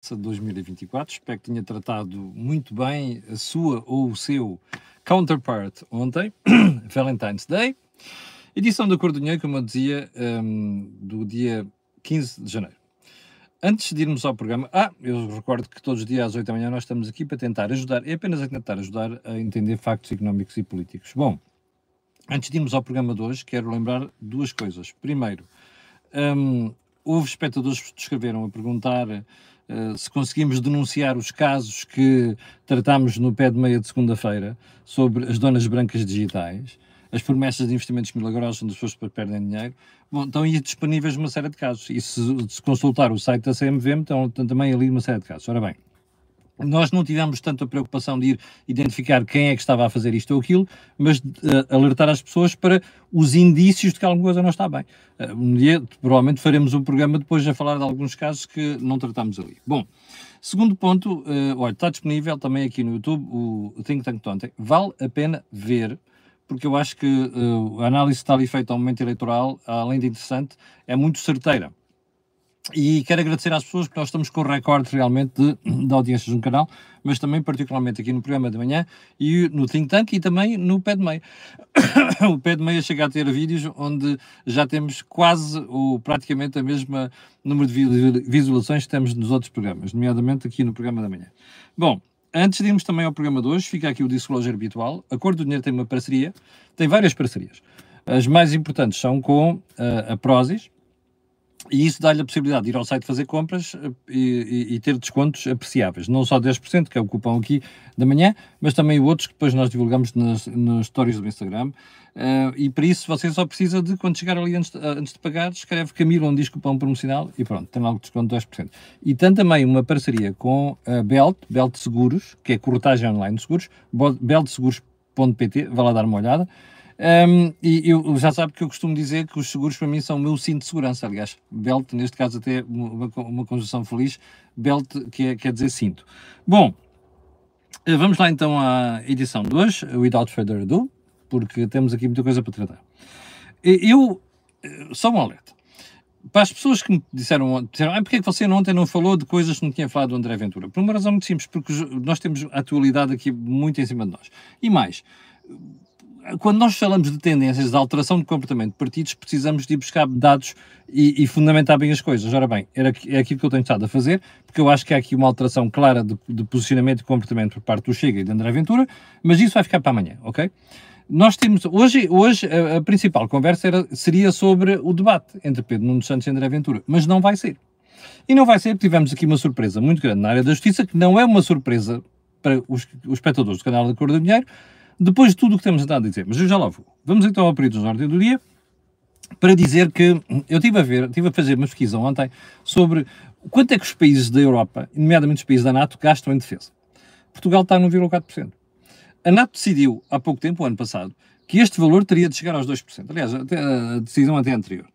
de 2024. Espero que tenha tratado muito bem a sua ou o seu counterpart ontem, Valentine's Day. Edição da Cor do Dinheiro, como eu dizia, um, do dia 15 de janeiro. Antes de irmos ao programa, ah, eu recordo que todos os dias às 8 da manhã nós estamos aqui para tentar ajudar, é apenas a tentar ajudar a entender factos económicos e políticos. Bom, antes de irmos ao programa de hoje, quero lembrar duas coisas. Primeiro, um, houve espectadores que escreveram a perguntar se conseguimos denunciar os casos que tratámos no pé de meia de segunda-feira sobre as donas brancas digitais as promessas de investimentos milagrosos onde as pessoas perdem dinheiro, bom, estão aí disponíveis uma série de casos. E se, se consultar o site da CMVM, estão também ali uma série de casos. Ora bem, nós não tivemos tanta preocupação de ir identificar quem é que estava a fazer isto ou aquilo, mas de, uh, alertar as pessoas para os indícios de que alguma coisa não está bem. Uh, um dia, provavelmente, faremos um programa depois a falar de alguns casos que não tratamos ali. Bom, segundo ponto, uh, olha, está disponível também aqui no YouTube o Think Tank Tonte. Vale a pena ver porque eu acho que a análise que está ali feita ao momento eleitoral, além de interessante, é muito certeira. E quero agradecer às pessoas, porque nós estamos com recorde realmente de, de audiências no canal, mas também particularmente aqui no programa de manhã e no Think Tank e também no Pé de Meia. o Pé de Meia chega a ter vídeos onde já temos quase ou praticamente a mesma número de visualizações que temos nos outros programas, nomeadamente aqui no programa da manhã. Bom, Antes de irmos também ao programa de hoje, fica aqui o disclosure habitual. A Cor do Dinheiro tem uma parceria, tem várias parcerias. As mais importantes são com uh, a Prozis, e isso dá-lhe a possibilidade de ir ao site fazer compras eh, e, e, e, ter descontos apreciáveis. Não só 10%, que é o cupom aqui da manhã, mas também outros que depois nós divulgamos nas, nas stories do Instagram. Uh, e para isso você só precisa de, quando chegar ali antes de, antes de pagar, escreve Camilo onde diz cupom promocional e pronto, tem logo desconto de 10%. E tem também uma parceria com a Belt, Belt Seguros, que é corretagem online de seguros, beltseguros.pt, vá lá dar uma olhada. Um, e eu já sabe que eu costumo dizer que os seguros para mim são o meu cinto de segurança, aliás, belt, neste caso até uma, uma conjunção feliz, belt que é, quer dizer cinto. Bom, eh, vamos lá então à edição de hoje, without further ado, porque temos aqui muita coisa para tratar. Eu, eh, só um alerta, para as pessoas que me disseram, disseram ah, porque é que você ontem não falou de coisas que não tinha falado do André Ventura? Por uma razão muito simples, porque nós temos a atualidade aqui muito em cima de nós. E mais, quando nós falamos de tendências de alteração de comportamento de partidos, precisamos de ir buscar dados e, e, fundamentar bem as coisas. Ora bem, era, é aquilo que eu tenho estado a fazer, porque eu acho que há aqui uma alteração clara de, de posicionamento e comportamento por parte do Chega e de André Ventura, mas isso vai ficar para amanhã, ok? Nós temos, hoje, hoje a, a principal conversa era, seria sobre o debate entre Pedro Nuno Santos e André Ventura, mas não vai ser. E não vai ser porque tivemos aqui uma surpresa muito grande na área da justiça, que não é uma surpresa para os, os espectadores do canal da Cor do Dinheiro, depois de tudo o que temos andado a dizer, mas eu já lá vou. Vamos então ao período de ordem do dia para dizer que eu estive a ver, estive a fazer uma pesquisa ontem sobre quanto é que os países da Europa, nomeadamente os países da NATO, gastam em defesa. Portugal está no 1,4%. A NATO decidiu há pouco tempo, o ano passado, que este valor teria de chegar aos 2%. Aliás, até a decisão até anterior.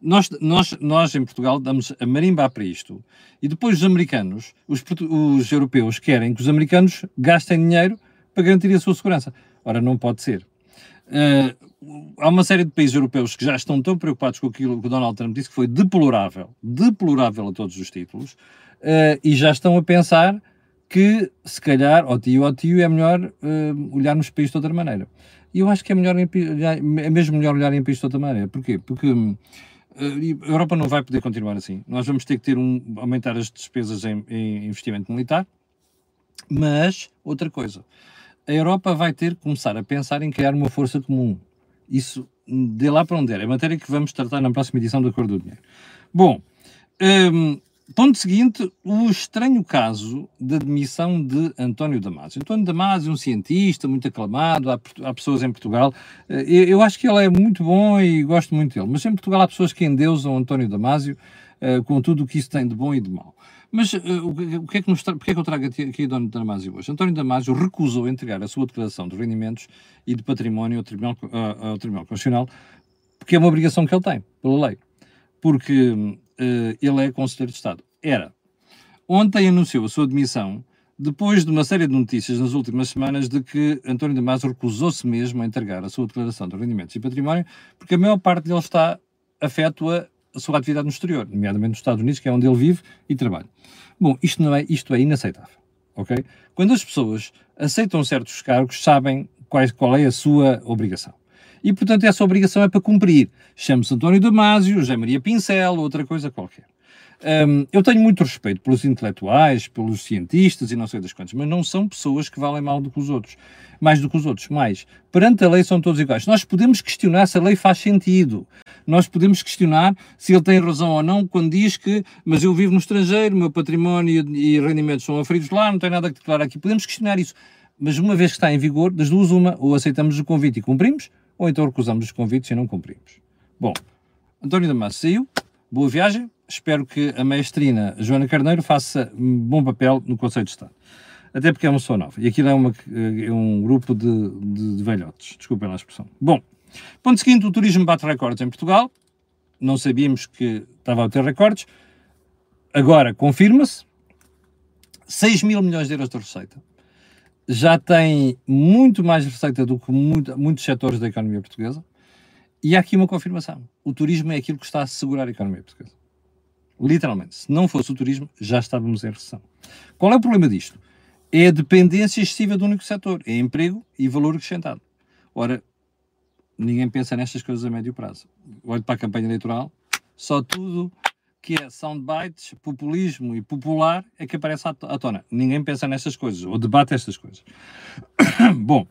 Nós, nós, nós em Portugal damos a marimba para isto e depois os americanos, os, os europeus querem que os americanos gastem dinheiro para garantir a sua segurança. Ora, não pode ser. Uh, há uma série de países europeus que já estão tão preocupados com aquilo que o Donald Trump disse, que foi deplorável, deplorável a todos os títulos, uh, e já estão a pensar que, se calhar, ó tio, ó tio, é melhor uh, olhar nos países de outra maneira. E eu acho que é, melhor é mesmo melhor olhar em países de outra maneira. Porquê? Porque a Europa não vai poder continuar assim. Nós vamos ter que ter um, aumentar as despesas em, em investimento militar, mas, outra coisa, a Europa vai ter que começar a pensar em criar uma força comum. Isso, de lá para onde é, é matéria que vamos tratar na próxima edição do Acordo do Dinheiro. Bom, um, ponto seguinte, o estranho caso da demissão de António Damasio. António Damasio um cientista muito aclamado, há, há pessoas em Portugal, eh, eu, eu, acho que ele é muito bom e gosto muito dele, mas em Portugal há pessoas que endeusam António Damasio uh, com tudo o que isso tem de bom e de mau. Mas uh, o, que é que nos porque é que eu trago aqui António Damasio hoje? António Damasio recusou entregar a sua declaração de rendimentos e de património ao Tribunal, uh, ao Tribunal Constitucional, porque é uma obrigação que ele tem, pela lei. Porque uh, ele é Conselheiro de Estado. Era. Ontem anunciou a sua demissão, depois de uma série de notícias nas últimas semanas de que António Damasio recusou-se mesmo a entregar a sua declaração de rendimentos e património, porque a maior parte dele está afeto a a sua atividade no exterior, nomeadamente nos Estados Unidos, que é onde ele vive e trabalha. Bom, isto, não é, isto é inaceitável, ok? Quando as pessoas aceitam certos cargos, sabem qual, qual é a sua obrigação. E, portanto, essa obrigação é para cumprir. Chame-se António Damasio, José Maria Pincel, outra coisa qualquer. Um, eu tenho muito respeito pelos intelectuais, pelos cientistas e não sei das quantas, mas não são pessoas que valem mal do que os outros, mais do que os outros. Mais, perante a lei são todos iguais. Nós podemos questionar se a lei faz sentido. Nós podemos questionar se ele tem razão ou não quando diz que, mas eu vivo no estrangeiro, meu património e rendimentos são aferidos lá, não tenho nada a declarar aqui. Podemos questionar isso. Mas uma vez que está em vigor, das duas uma, ou aceitamos o convite e cumprimos, ou então recusamos os convites e não cumprimos. Bom, António Damasio saiu, boa viagem, espero que a maestrina Joana Carneiro faça bom papel no Conselho de Estado. Até porque é uma pessoa nova. E aquilo é, uma, é um grupo de, de, de velhotes. Desculpem a expressão. Bom, ponto seguinte: o turismo bate recordes em Portugal. Não sabíamos que estava a ter recordes. Agora confirma-se. 6 mil milhões de euros de receita. Já tem muito mais receita do que muito, muitos setores da economia portuguesa. E há aqui uma confirmação. O turismo é aquilo que está a segurar a economia portuguesa. Literalmente. Se não fosse o turismo, já estávamos em recessão. Qual é o problema disto? É a dependência excessiva do único setor. É emprego e valor acrescentado. Ora, ninguém pensa nestas coisas a médio prazo. Olho para a campanha eleitoral, só tudo que é soundbites, populismo e popular é que aparece à tona. Ninguém pensa nestas coisas, ou debate estas coisas. Bom,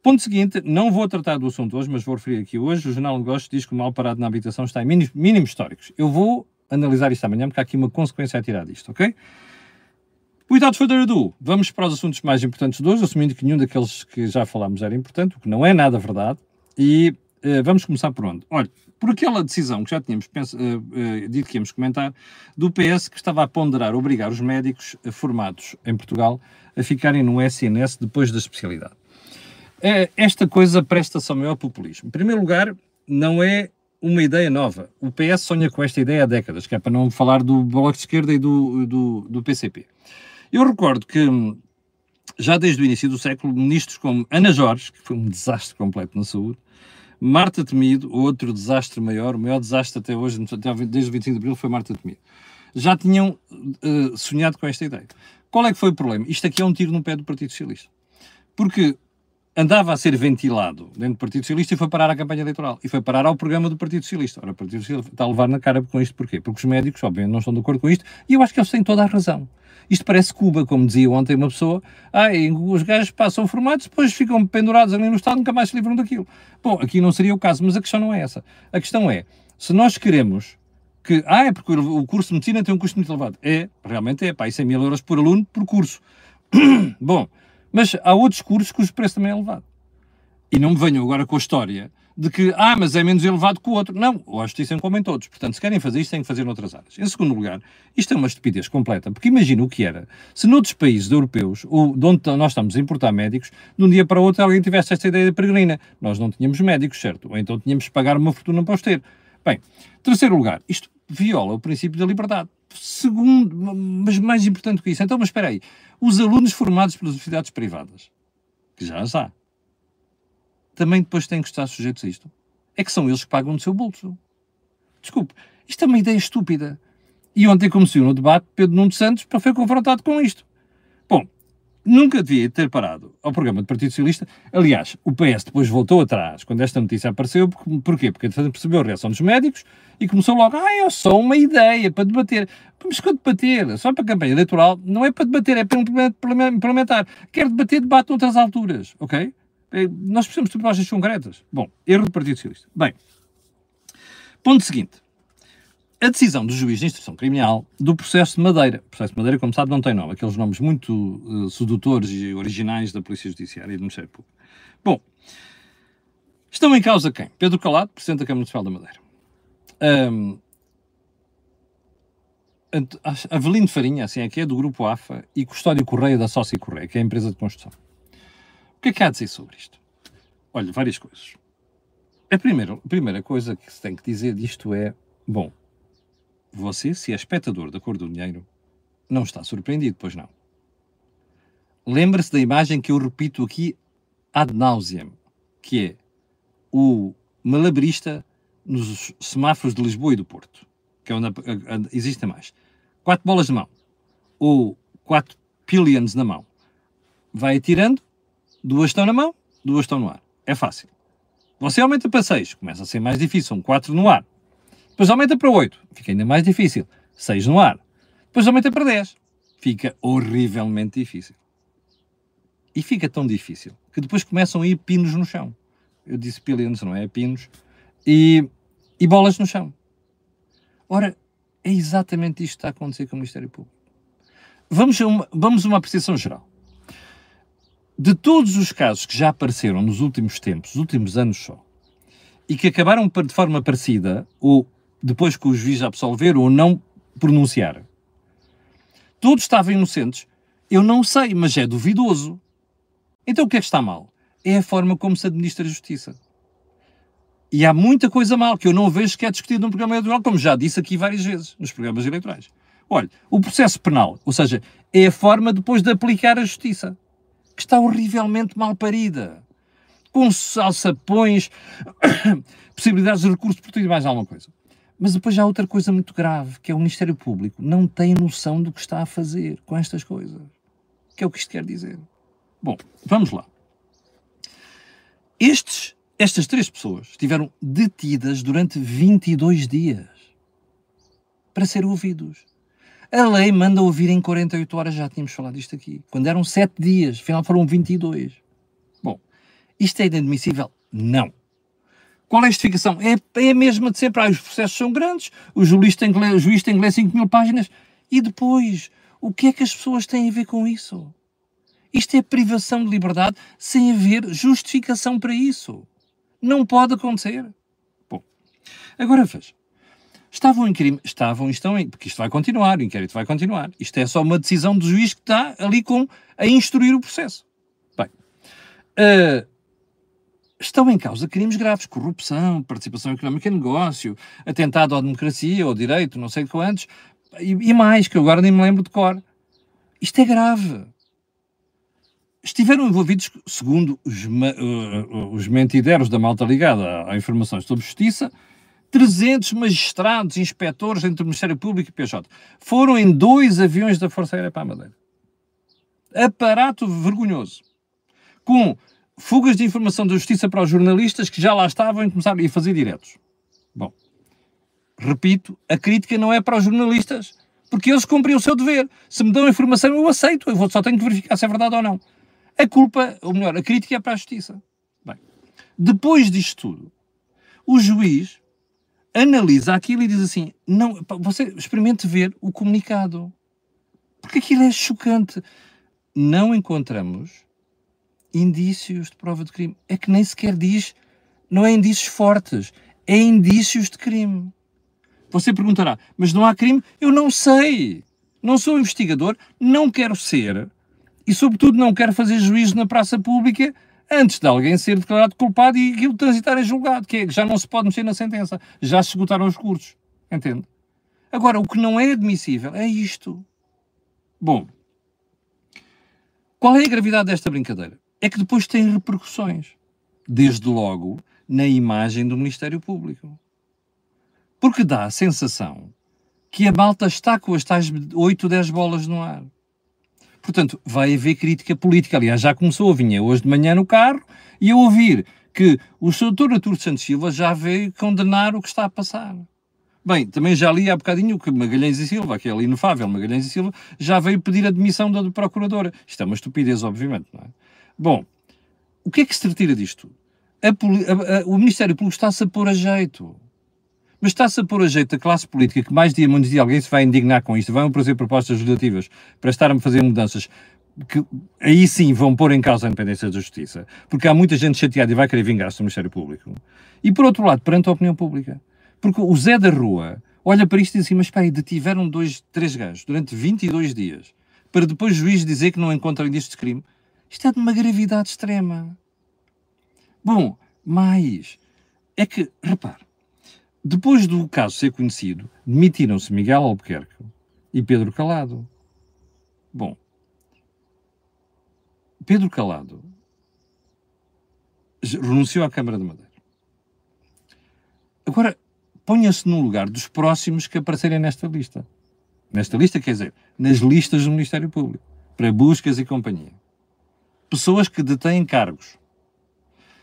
ponto seguinte, não vou tratar do assunto hoje, mas vou referir aqui hoje. O Jornal de Negócios diz que o mal parado na habitação está em mínimos, mínimos históricos. Eu vou analisar isto amanhã, porque há aqui uma consequência a tirar disto, ok? Without further ado, vamos para os assuntos mais importantes de hoje, assumindo que nenhum daqueles que já falámos era importante, o que não é nada verdade, e uh, vamos começar por onde? Olha, por aquela decisão que já tínhamos penso, uh, uh, dito que íamos comentar, do PS que estava a ponderar obrigar os médicos formados em Portugal a ficarem no SNS depois da especialidade. esta coisa presta-se ao maior populismo. Em primeiro lugar, não é uma ideia nova. O PS sonha com esta ideia há décadas, que é para não falar do Bloco de Esquerda e do, do, do PCP. Eu recordo que, já desde o início do século, ministros como Ana Jorge, que foi um desastre completo na saúde, Marta Temido, outro desastre maior, o maior desastre até hoje, desde o 25 de abril, foi Marta Temido, já tinham uh, sonhado com esta ideia. Qual é que foi o problema? Isto aqui é um tiro no pé do Partido Socialista. Porque andava a ser ventilado dentro do Partido Socialista e foi parar à campanha eleitoral. E foi parar ao programa do Partido Socialista. Ora, o Partido Socialista está a levar na cara com isto porquê? Porque os médicos, obviamente, não estão de acordo com isto e eu acho que eles têm toda a razão. Isto parece Cuba, como dizia ontem uma pessoa. Ah, os gajos passam formados, depois ficam pendurados ali no Estado, nunca mais se livram daquilo. Bom, aqui não seria o caso, mas a questão não é essa. A questão é, se nós queremos que, ah, é porque o curso de medicina tem um custo muito elevado. É, realmente é, pá, isso é mil euros por aluno por curso. Bom, mas há outros cursos cujo preço também é elevado. E não me venham agora com a história de que, ah, mas é menos elevado que o outro. Não, a justiça é como em todos. Portanto, se querem fazer isto, têm que fazer noutras áreas. Em segundo lugar, isto é uma estupidez completa, porque imagina o que era se noutros países europeus, ou de onde nós estamos a importar médicos, de um dia para o outro alguém tivesse esta ideia de peregrina. Nós não tínhamos médicos, certo? Ou então tínhamos que pagar uma fortuna para os ter. Bem, terceiro lugar, isto viola o princípio da liberdade. Segundo, mas mais importante que isso, então, mas espera aí, os alunos formados pelas universidades privadas, que já as há, também depois têm que estar sujeitos a isto. É que são eles que pagam no seu bolso. Desculpe, isto é uma ideia estúpida. E ontem, como se viu no debate, Pedro Nuno Santos foi confrontado com isto. Nunca devia ter parado ao programa do Partido Socialista. Aliás, o PS depois voltou atrás quando esta notícia apareceu. Porquê? Porque percebeu a reação dos médicos e começou logo, ah, é só uma ideia para debater. Mas que debater? Só para a campanha eleitoral não é para debater, é para implementar. Quer debater, debate noutras alturas, ok? É, nós precisamos de propostas concretas. Bom, erro do Partido Socialista. Bem, ponto seguinte. A decisão do juiz de instrução criminal do processo de Madeira. O processo de Madeira, como sabe, não tem nome. Aqueles nomes muito uh, sedutores e originais da Polícia Judiciária e do Ministério Público. Bom, estão em causa quem? Pedro Calado, Presidente da Câmara Municipal da Madeira. Um, Avelino Farinha, assim é que é, do Grupo AFA, e Custódio Correia, da Sócia Correia, que é a empresa de construção. O que é que há a dizer sobre isto? Olha, várias coisas. A primeira, a primeira coisa que se tem que dizer disto é: bom, você, se é espectador da cor do dinheiro, não está surpreendido, pois não. Lembra-se da imagem que eu repito aqui ad nauseam, que é o malabarista nos semáforos de Lisboa e do Porto. que é onde existem mais, quatro bolas de mão, ou quatro pillions na mão, vai atirando, duas estão na mão, duas estão no ar. É fácil. Você aumenta para 6, começa a ser mais difícil, são 4 no ar. Depois aumenta para 8, fica ainda mais difícil, 6 no ar. Depois aumenta para 10, fica horrivelmente difícil. E fica tão difícil que depois começam a ir pinos no chão. Eu disse pillions, não é? Pinos. E, e bolas no chão. Ora, é exatamente isto que está a acontecer com o Ministério Público. Vamos a uma, vamos a uma apreciação geral. De todos os casos que já apareceram nos últimos tempos, nos últimos anos só, e que acabaram de forma parecida, ou depois que o juiz absolver ou não pronunciar, todos estavam inocentes. Eu não sei, mas é duvidoso. Então o que é que está mal? É a forma como se administra a justiça. E há muita coisa mal que eu não vejo que é discutido num programa eleitoral, como já disse aqui várias vezes nos programas eleitorais. Olha, o processo penal, ou seja, é a forma depois de aplicar a justiça, que está horrivelmente mal parida. Com salsapões, possibilidades de recurso por tudo e mais alguma coisa. Mas depois há outra coisa muito grave, que é o Ministério Público não tem noção do que está a fazer com estas coisas. Que é o que isto quer dizer. Bom, vamos lá. Estes, estas três pessoas estiveram detidas durante 22 dias para ser ouvidos. A lei manda ouvir em 48 horas, já tínhamos falado disto aqui. Quando eram 7 dias, afinal foram 22. Bom, isto é inadmissível? Não. Qual é a justificação? É, é a mesma de sempre. Ah, os processos são grandes, o juiz tem que ler, juiz tem que ler 5 mil páginas. E depois, o que é que as pessoas têm a ver com isso? Isto é privação de liberdade sem haver justificação para isso. Não pode acontecer. Bom, agora veja. Estavam em crime, estavam estão em, porque isto vai continuar, o inquérito vai continuar. Isto é só uma decisão do juiz que está ali com, a instruir o processo. Bem, uh, estão em causa crimes graves, corrupção, participação económica em negócio, atentado à democracia, ao direito, não sei quantos, e, e mais, que eu agora nem me lembro de cor. Isto é grave estiveram envolvidos, segundo os, uh, os mentideros da malta ligada a, informações sobre justiça, 300 magistrados, inspectores entre o Ministério Público e PJ. Foram em dois aviões da Força Aérea para a Madeira. Aparato vergonhoso. Com fugas de informação da justiça para os jornalistas que já lá estavam e começaram a fazer diretos. Bom, repito, a crítica não é para os jornalistas, porque eles cumprem o seu dever. Se me dão informação, eu aceito. Eu só tenho que verificar se é verdade ou não. A culpa, ou melhor, a crítica é para a justiça. Bem, depois disto tudo, o juiz analisa aquilo e diz assim: não, você experimente ver o comunicado. Porque aquilo é chocante. Não encontramos indícios de prova de crime. É que nem sequer diz, não é indícios fortes, é indícios de crime. Você perguntará, mas não há crime? Eu não sei. Não sou investigador, não quero ser e, sobretudo, não quero fazer juízo na praça pública antes de alguém ser declarado culpado e aquilo transitar em julgado, que é que já não se pode mexer na sentença, já se esgotaram os cursos, entende? Agora, o que não é admissível é isto. Bom, qual é a gravidade desta brincadeira? É que depois tem repercussões, desde logo na imagem do Ministério Público. Porque dá a sensação que a malta está com as tais 8, 10 bolas no ar. Portanto, vai haver crítica política. Aliás, já começou, vinha hoje de manhã no carro e a ouvir que o Sr. Artur Santos Silva já veio condenar o que está a passar. Bem, também já li há bocadinho que Magalhães e Silva, que é inefável, Magalhães e Silva, já veio pedir a demissão da procuradora. Isto é uma estupidez, obviamente, não é? Bom, o que é que se retira disto? A, a, a, o Ministério Público está-se a pôr a jeito. Mas está-se a pôr a jeito a classe política que mais dia, menos dia, alguém se vai indignar com isto, vão fazer propostas legislativas para estar a fazer mudanças que aí sim vão pôr em causa a independência da justiça, porque há muita gente chateada e vai querer vingar-se do Ministério Público. E por outro lado, perante a opinião pública, porque o Zé da Rua olha para isto e diz assim, mas aí, detiveram dois, três gajos durante 22 dias, para depois o juiz dizer que não encontra indícios de crime. Isto é de uma gravidade extrema. Bom, mais, é que, repare, depois do caso ser conhecido, demitiram-se Miguel Albuquerque e Pedro Calado. Bom, Pedro Calado renunciou à Câmara de Madeira. Agora, ponha-se no lugar dos próximos que aparecerem nesta lista. Nesta lista, quer dizer, nas listas do Ministério Público, para buscas e companhia. Pessoas que detêm cargos.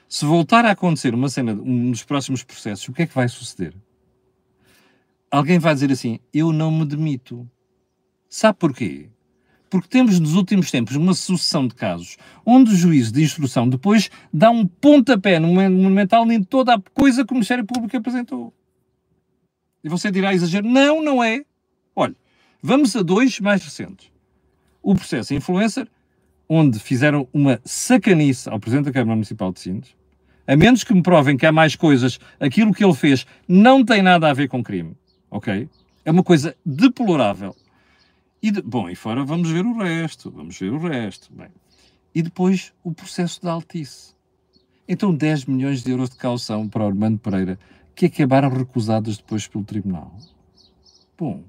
Se voltar a acontecer uma cena, um dos próximos processos, o que é que vai suceder? Alguém vai dizer assim: Eu não me demito. Sabe porquê? Porque temos nos últimos tempos uma sucessão de casos onde o juiz de instrução depois dá um pontapé no monumental em toda a coisa que o Ministério Público apresentou. E você dirá exagero? Não, não é. Olha, vamos a dois mais recentes. O processo influencer, onde fizeram uma sacanice ao Presidente da Câmara Municipal de Sintes, a menos que me provem que há mais coisas, aquilo que ele fez não tem nada a ver com crime, ok? É uma coisa deplorável. E de, bom, e fora vamos ver o resto, vamos ver o resto. Bem, e depois o processo da Altice. Então 10 milhões de euros de caução para Armando Pereira, que acabaram recusadas depois pelo Tribunal. Bom,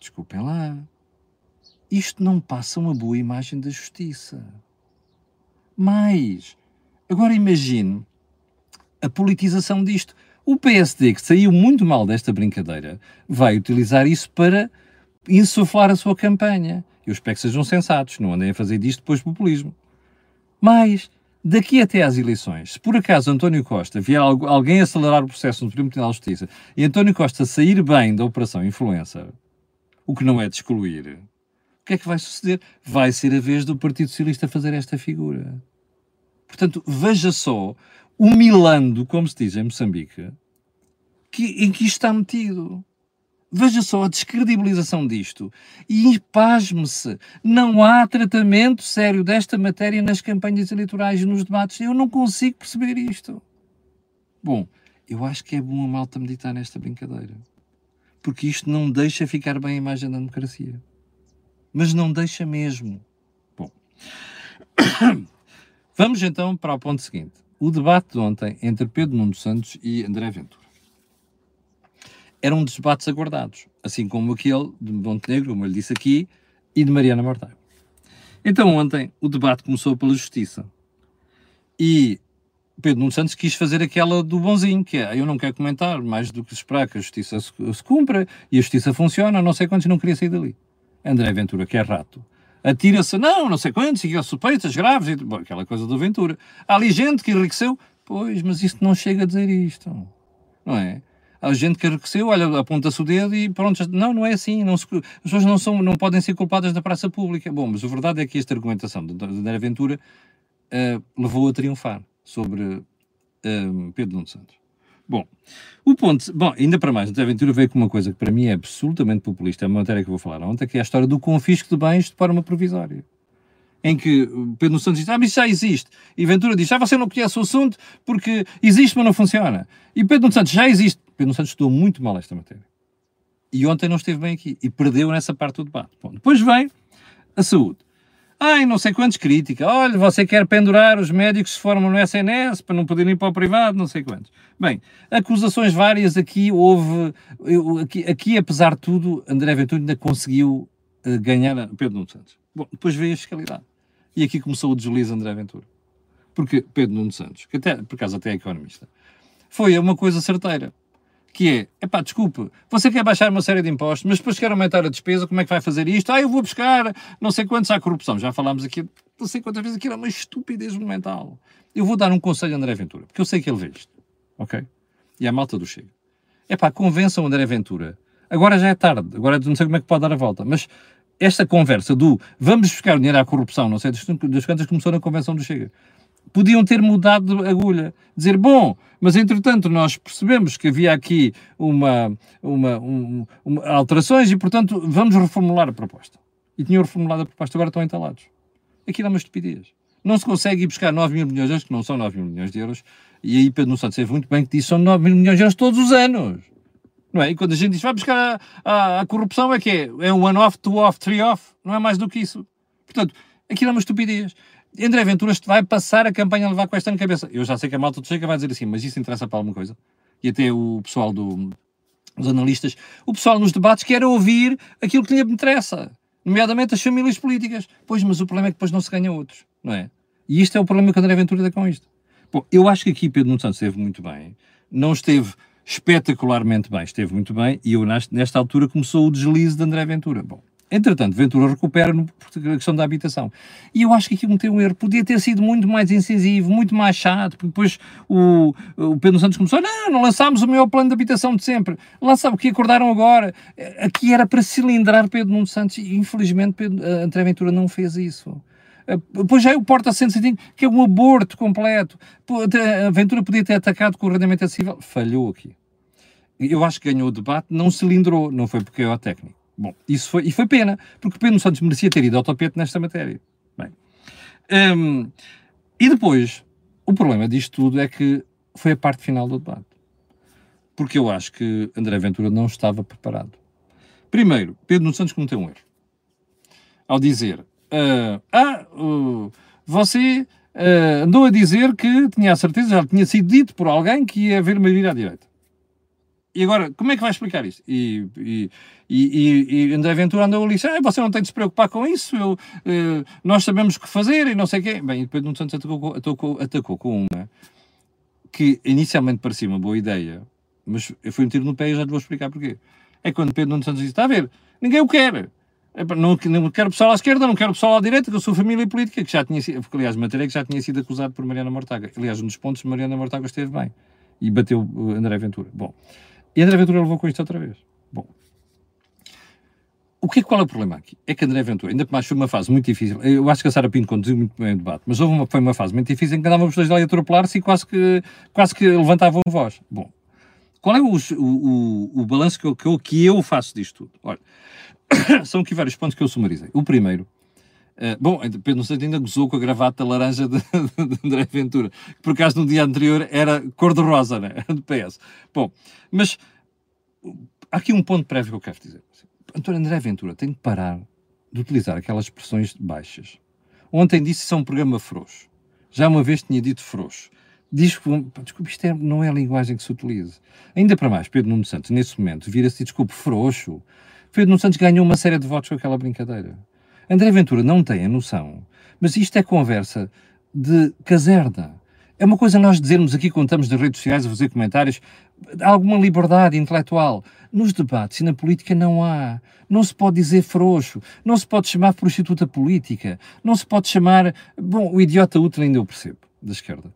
desculpem lá. Isto não passa uma boa imagem da justiça. Mas, agora imagine a politização disto. O PSD, que saiu muito mal desta brincadeira, vai utilizar isso para insuflar a sua campanha. Eu espero que sejam sensatos, não andem a fazer disto depois populismo. Mas, daqui até às eleições, se por acaso António Costa vier alguém acelerar o processo no Supremo Tribunal de Justiça e António Costa sair bem da operação influencer, o que não é de excluir, que é que vai suceder? Vai ser a vez do Partido Socialista fazer esta figura. Portanto, veja só o Milando, como se diz em Moçambique, que, em que isto está metido. Veja só a descredibilização disto. E pasme-se, não há tratamento sério desta matéria nas campanhas eleitorais e nos debates. Eu não consigo perceber isto. Bom, eu acho que é bom a malta meditar nesta brincadeira. Porque isto não deixa ficar bem a imagem da democracia. Mas não deixa mesmo. Bom. Vamos então para o ponto seguinte. O debate de ontem entre Pedro Nuno Santos e André Ventura eram um debates aguardados, assim como aquele de Montenegro, como eu lhe disse aqui, e de Mariana Mortágua. Então ontem o debate começou pela justiça. E Pedro Nuno Santos quis fazer aquela do bonzinho, que é, eu não quero comentar mais do que esperar que a justiça se, se cumpra e a justiça funciona, não sei quantos, não queria sair dali. André Ventura, que é rato, atira-se, não, não sei quantos, e suspeitas graves, e, bom, aquela coisa do Ventura. Há ali gente que enriqueceu, pois, mas isso não chega a dizer isto, não é? Há gente que enriqueceu, olha, aponta-se o dedo e pronto. Não, não é assim. Não se, as pessoas não, são, não podem ser culpadas da praça pública. Bom, mas a verdade é que esta argumentação de André Ventura uh, levou a triunfar sobre uh, Pedro Nuno Santos. Bom, o ponto, bom, ainda para mais, André Ventura veio com uma coisa que para mim é absolutamente populista, é uma matéria que eu vou falar ontem, que é a história do confisco de bens de forma provisória em que Pedro Santos diz, ah, mas isso já existe. E Ventura diz, ah, você não conhece o assunto porque existe, mas não funciona. E Pedro Santos, já existe. Pedro Santos estudou muito mal esta matéria. E ontem não esteve bem aqui. E perdeu nessa parte do debate. Bom, depois vem a saúde. Ai, não sei quantos crítica. Olha, você quer pendurar os médicos que se formam no SNS para não poderem ir para o privado, não sei quantos. Bem, acusações várias aqui houve. Eu, aqui, aqui, apesar de tudo, André Ventura ainda conseguiu uh, ganhar a Pedro Nuno Santos. Bom, depois veio a fiscalidade. E aqui começou o deslize André Ventura. Porque Pedro Nuno Santos, que até, por acaso até é economista, foi uma coisa certeira. Que é, epá, desculpe, você quer baixar uma série de impostos, mas depois quer aumentar a despesa, como é que vai fazer isto? Ah, eu vou buscar não sei quantos à corrupção. Já falámos aqui, não sei quantas vezes, aquilo é uma estupidez monumental. Eu vou dar um conselho a André Ventura, porque eu sei que ele vê isto, ok? E a malta do Chega. Epá, convençam André Ventura. Agora já é tarde, agora não sei como é que pode dar a volta, mas esta conversa do vamos buscar dinheiro à corrupção, não sei das quantas começou na Convenção do Chega, podiam ter mudado de agulha. Dizer, bom, mas entretanto nós percebemos que havia aqui uma, uma, um, uma alterações e, portanto, vamos reformular a proposta. E tinham reformulado a proposta, agora estão entalados. Aquilo é uma estupidez. Não se consegue ir buscar 9 mil milhões de euros, que não são 9 mil milhões de euros, e aí Pedro Santos sabe muito bem que disse são 9 mil milhões de euros todos os anos. Não é? E quando a gente diz vai buscar a, a, a corrupção, é que é? É um one-off, two-off, three-off, não é mais do que isso. Portanto, aquilo é uma estupidez. André Ventura vai passar a campanha a levar com esta na cabeça. Eu já sei que a malta do Chega vai dizer assim, mas isso interessa para alguma coisa? E até o pessoal do, os analistas, o pessoal nos debates quer ouvir aquilo que lhe interessa, nomeadamente as famílias políticas. Pois, mas o problema é que depois não se ganha outros, não é? E isto é o problema que André Ventura dá com isto. Bom, eu acho que aqui Pedro Nuno Santos esteve muito bem, não esteve espetacularmente bem, esteve muito bem, e eu nesta altura começou o deslize de André Ventura. Bom, Entretanto, Ventura recupera a questão da habitação. E eu acho que aqui cometeu um erro. Podia ter sido muito mais incisivo, muito mais chato, porque depois o, o Pedro Santos começou, não, não lançámos o meu plano de habitação de sempre. Lançaram o que acordaram agora. Aqui era para cilindrar Pedro Nuno Santos e infelizmente Pedro, André Ventura não fez isso. Depois já é o Porta 105, que é um aborto completo. A Ventura podia ter atacado com o rendimento acessível. Falhou aqui. Eu acho que ganhou o debate, não cilindrou, não foi porque é o técnico. Bom, isso foi, e foi pena, porque Pedro Santos merecia ter ido ao tapete nesta matéria. Bem, um, e depois, o problema disto tudo é que foi a parte final do debate. Porque eu acho que André Ventura não estava preparado. Primeiro, Pedro Nuno Santos cometeu um erro. Ao dizer, uh, ah, uh, você uh, andou a dizer que tinha a certeza, já tinha sido dito por alguém que ia haver uma à direita. E agora, como é que vai explicar isto? E, e, e, e André Ventura andou ali, ah, você não tem de se preocupar com isso, eu, eh, nós sabemos o que fazer e não sei o quê. Bem, e depois Nuno Santos atacou, atacou, atacou com uma que inicialmente parecia uma boa ideia, mas eu fui um tiro no pé e já te vou explicar porquê. É quando Pedro Nuno Santos disse, está a ver, ninguém o quer. Não, não quero pessoal à esquerda, não quero pessoal à direita, que eu sou família política, que já tinha sido, aliás, matéria que já tinha sido acusado por Mariana Mortaga. Aliás, um dos pontos, Mariana Mortaga esteve bem e bateu André Ventura. Bom, e André Ventura levou com isto outra vez. Bom, o que, qual é o problema aqui? É que André Ventura, ainda mais foi uma fase muito difícil. Eu acho que a Sara Pinto conduziu muito bem o debate, mas houve uma, foi uma fase muito difícil em que andávamos dois ali a atropelar-se e quase que, quase que levantavam voz. Bom, qual é o, o, o, o balanço que eu, que, eu, que eu faço disto tudo? Olha, são aqui vários pontos que eu sumarizei. O primeiro, uh, bom, Pedro não sei, ainda gozou com a gravata laranja de, de, André Ventura, que por acaso no dia anterior era cor-de-rosa, né? do PS. Bom, mas há aqui um ponto prévio que eu quero dizer. António André Ventura tem de parar de utilizar aquelas expressões baixas. Ontem disse que isso é um programa frouxo. Já uma vez tinha dito frouxo. Diz que, desculpe, isto é, não é a linguagem que se utiliza. Ainda para mais, Pedro Nuno Santos, nesse momento, vira-se e desculpe, frouxo. Pedro Nuno Santos ganhou uma série de votos com aquela brincadeira. André Ventura não tem a noção, mas isto é conversa de caserna. É uma coisa nós dizermos aqui estamos nas redes sociais a fazer comentários, alguma liberdade intelectual. Nos debates e na política não há. Não se pode dizer frouxo, não se pode chamar prostituta política, não se pode chamar. Bom, o idiota útil ainda eu percebo, da esquerda.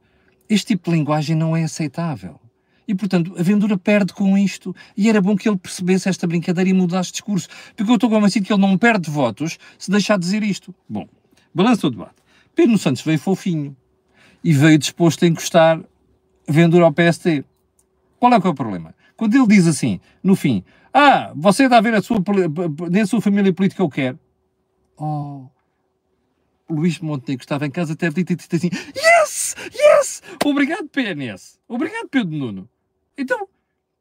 Este tipo de linguagem não é aceitável. E, portanto, a Vendura perde com isto. E era bom que ele percebesse esta brincadeira e mudasse de discurso. Porque eu estou convencido que ele não perde votos se deixar de dizer isto. Bom, balanço do debate. Pedro Santos veio fofinho e veio disposto a encostar Vendura ao PST. Qual é, que é o problema? Quando ele diz assim, no fim, ah, você dá a ver a sua, nem a sua família política eu quero. Oh, Luís Montenegro estava em casa até dito assim, yes, yes, obrigado PNS, obrigado Pedro Nuno. Então,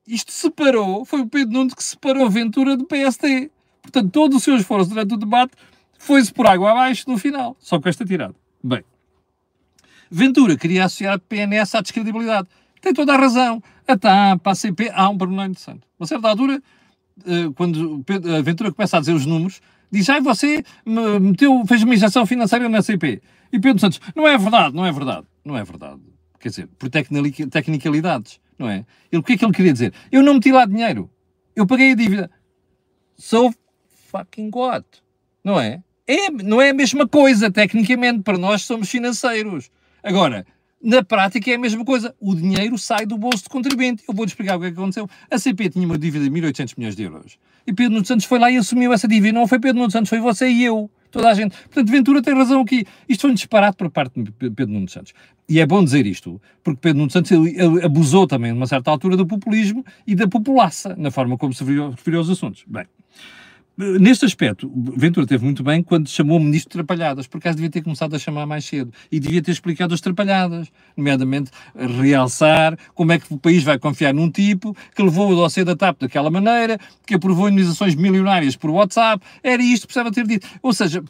isto separou, foi o Pedro Nuno que separou a Ventura do PST. Portanto, todo o seu esforço durante o debate foi-se por água abaixo no final, só com esta tirada. Bem, Ventura queria associar a PNS à descredibilidade. Tem toda a razão. A TAP, a CP, há um pormenor interessante. A certa altura, eh, quando a Ventura começa a dizer os números, diz, ai, você meteu, fez uma injeção financeira na CP. E Pedro Santos, não é verdade, não é verdade. Não é verdade. Quer dizer, por tecnicalidades, não é? Ele, o que é que ele queria dizer? Eu não meti lá dinheiro. Eu paguei a dívida. So fucking what? Não é? é? Não é a mesma coisa, tecnicamente, para nós somos financeiros. Agora, na prática é a mesma coisa. O dinheiro sai do bolso do contribuinte. Eu vou-te explicar o que é que aconteceu. A CP tinha uma dívida de 1.800 milhões de euros. E Pedro Nuno Santos foi lá e assumiu essa dívida. Não foi Pedro Nuno Santos, foi você e eu. Toda a gente. Portanto, Ventura tem razão aqui. Isto foi um disparate por parte de Pedro Nuno Santos. E é bom dizer isto, porque Pedro Nuno Santos ele, abusou também, numa certa altura, do populismo e da populaça, na forma como se referiu aos assuntos. Bem, Neste aspecto, Ventura teve muito bem quando chamou o ministro de Trapalhadas, por acaso devia ter começado a chamar mais cedo e devia ter explicado as Trapalhadas, nomeadamente realçar como é que o país vai confiar num tipo que levou o dossiê da TAP daquela maneira, que aprovou indenizações milionárias por WhatsApp, era isto precisava ter dito. Ou seja,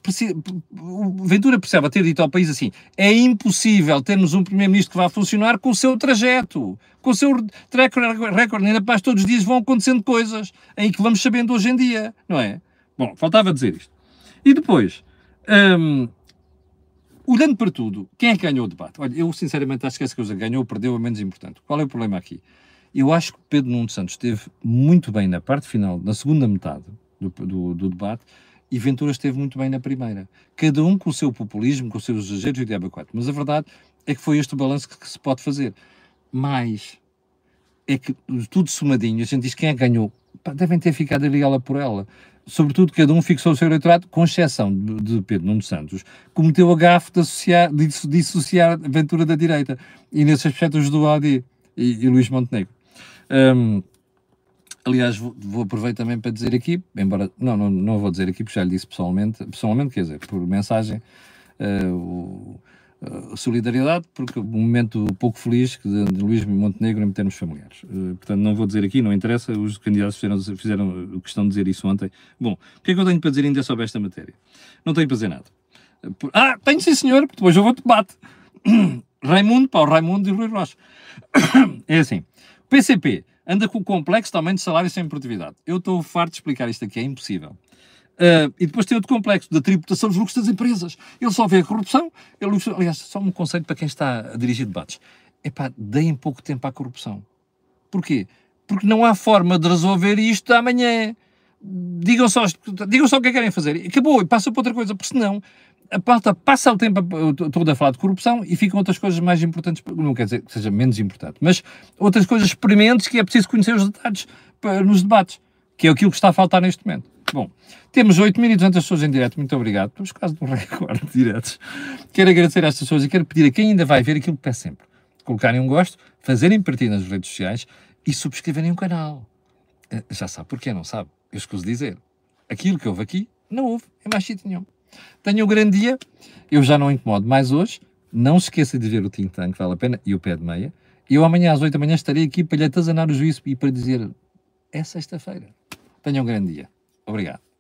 Ventura precisava ter dito ao país assim: é impossível termos um primeiro-ministro que vá funcionar com o seu trajeto, com o seu track record, ainda mais todos os dias vão acontecendo coisas em que vamos sabendo hoje em dia, não é? Bom, faltava dizer isto. E depois, hum, olhando para tudo, quem é que ganhou o debate? Olha, eu sinceramente acho que essa coisa ganhou ou perdeu é menos importante. Qual é o problema aqui? Eu acho que Pedro Nuno Santos esteve muito bem na parte final, na segunda metade do, do, do debate, e Ventura esteve muito bem na primeira. Cada um com o seu populismo, com os seus exageros e o diabo 4. Mas a verdade é que foi este o balanço que, que se pode fazer. Mas é que tudo somadinho, a gente diz quem é que ganhou. Devem ter ficado ali ela por ela. Sobretudo, cada um fixou o seu eleitorado, com exceção de, de Pedro Nuno Santos, cometeu a gafe de, associar, de dissociar a aventura da direita. E nesse aspecto ajudou a AD e, e Luís Montenegro. Um, aliás, vou, vou, aproveitar também para dizer aqui, embora não, não, não vou dizer aqui porque já lhe disse pessoalmente, pessoalmente, quer dizer, por mensagem, uh, o, solidariedade, porque um momento pouco feliz de, de Luís Montenegro em termos familiares. Uh, portanto, não vou dizer aqui, não interessa, os candidatos fizeram, fizeram questão de dizer isso ontem. Bom, o que é que eu tenho para dizer ainda sobre esta matéria? Não tenho para dizer nada. Ah, tenho sim senhor, depois eu vou debate. Raimundo, Paulo Raimundo e Rui Rocha. É assim, PCP anda com o complexo também de salário sem produtividade. Eu estou farto de explicar isto aqui, é impossível. Uh, e depois tem outro complexo da tributação dos lucros das empresas. Ele só vê a corrupção. Ele, aliás, só um conselho para quem está a dirigir debates. Epá, deem pouco tempo à corrupção. Porquê? Porque não há forma de resolver isto amanhã. Digam só, digam só o que é que querem fazer. Acabou e passa para outra coisa, porque senão a pauta passa o tempo todo a falar de corrupção e ficam outras coisas mais importantes, não quer dizer que seja menos importante, mas outras coisas experimentes que é preciso conhecer os detalhes nos debates, que é aquilo que está a faltar neste momento. Bom, temos 8.200 pessoas em direto, muito obrigado. Estamos quase num recorde de diretos. Quero agradecer a estas pessoas e quero pedir a quem ainda vai ver aquilo que peço sempre: colocarem um gosto, fazerem partir nas redes sociais e subscreverem o canal. Eh, já sabe porquê, não sabe? Eu escuso dizer. Aquilo que houve aqui, não houve em mais sítio nenhum. Tenha um grande dia. Eu já não incomodo mais hoje. Não se esqueça de ver o Think Tank, vale a pena, e o pé de meia. Eu amanhã às 8 da manhã estarei aqui para lhe atazanar o juízo e para dizer é sexta-feira. Tenha um grande dia. Obrigado.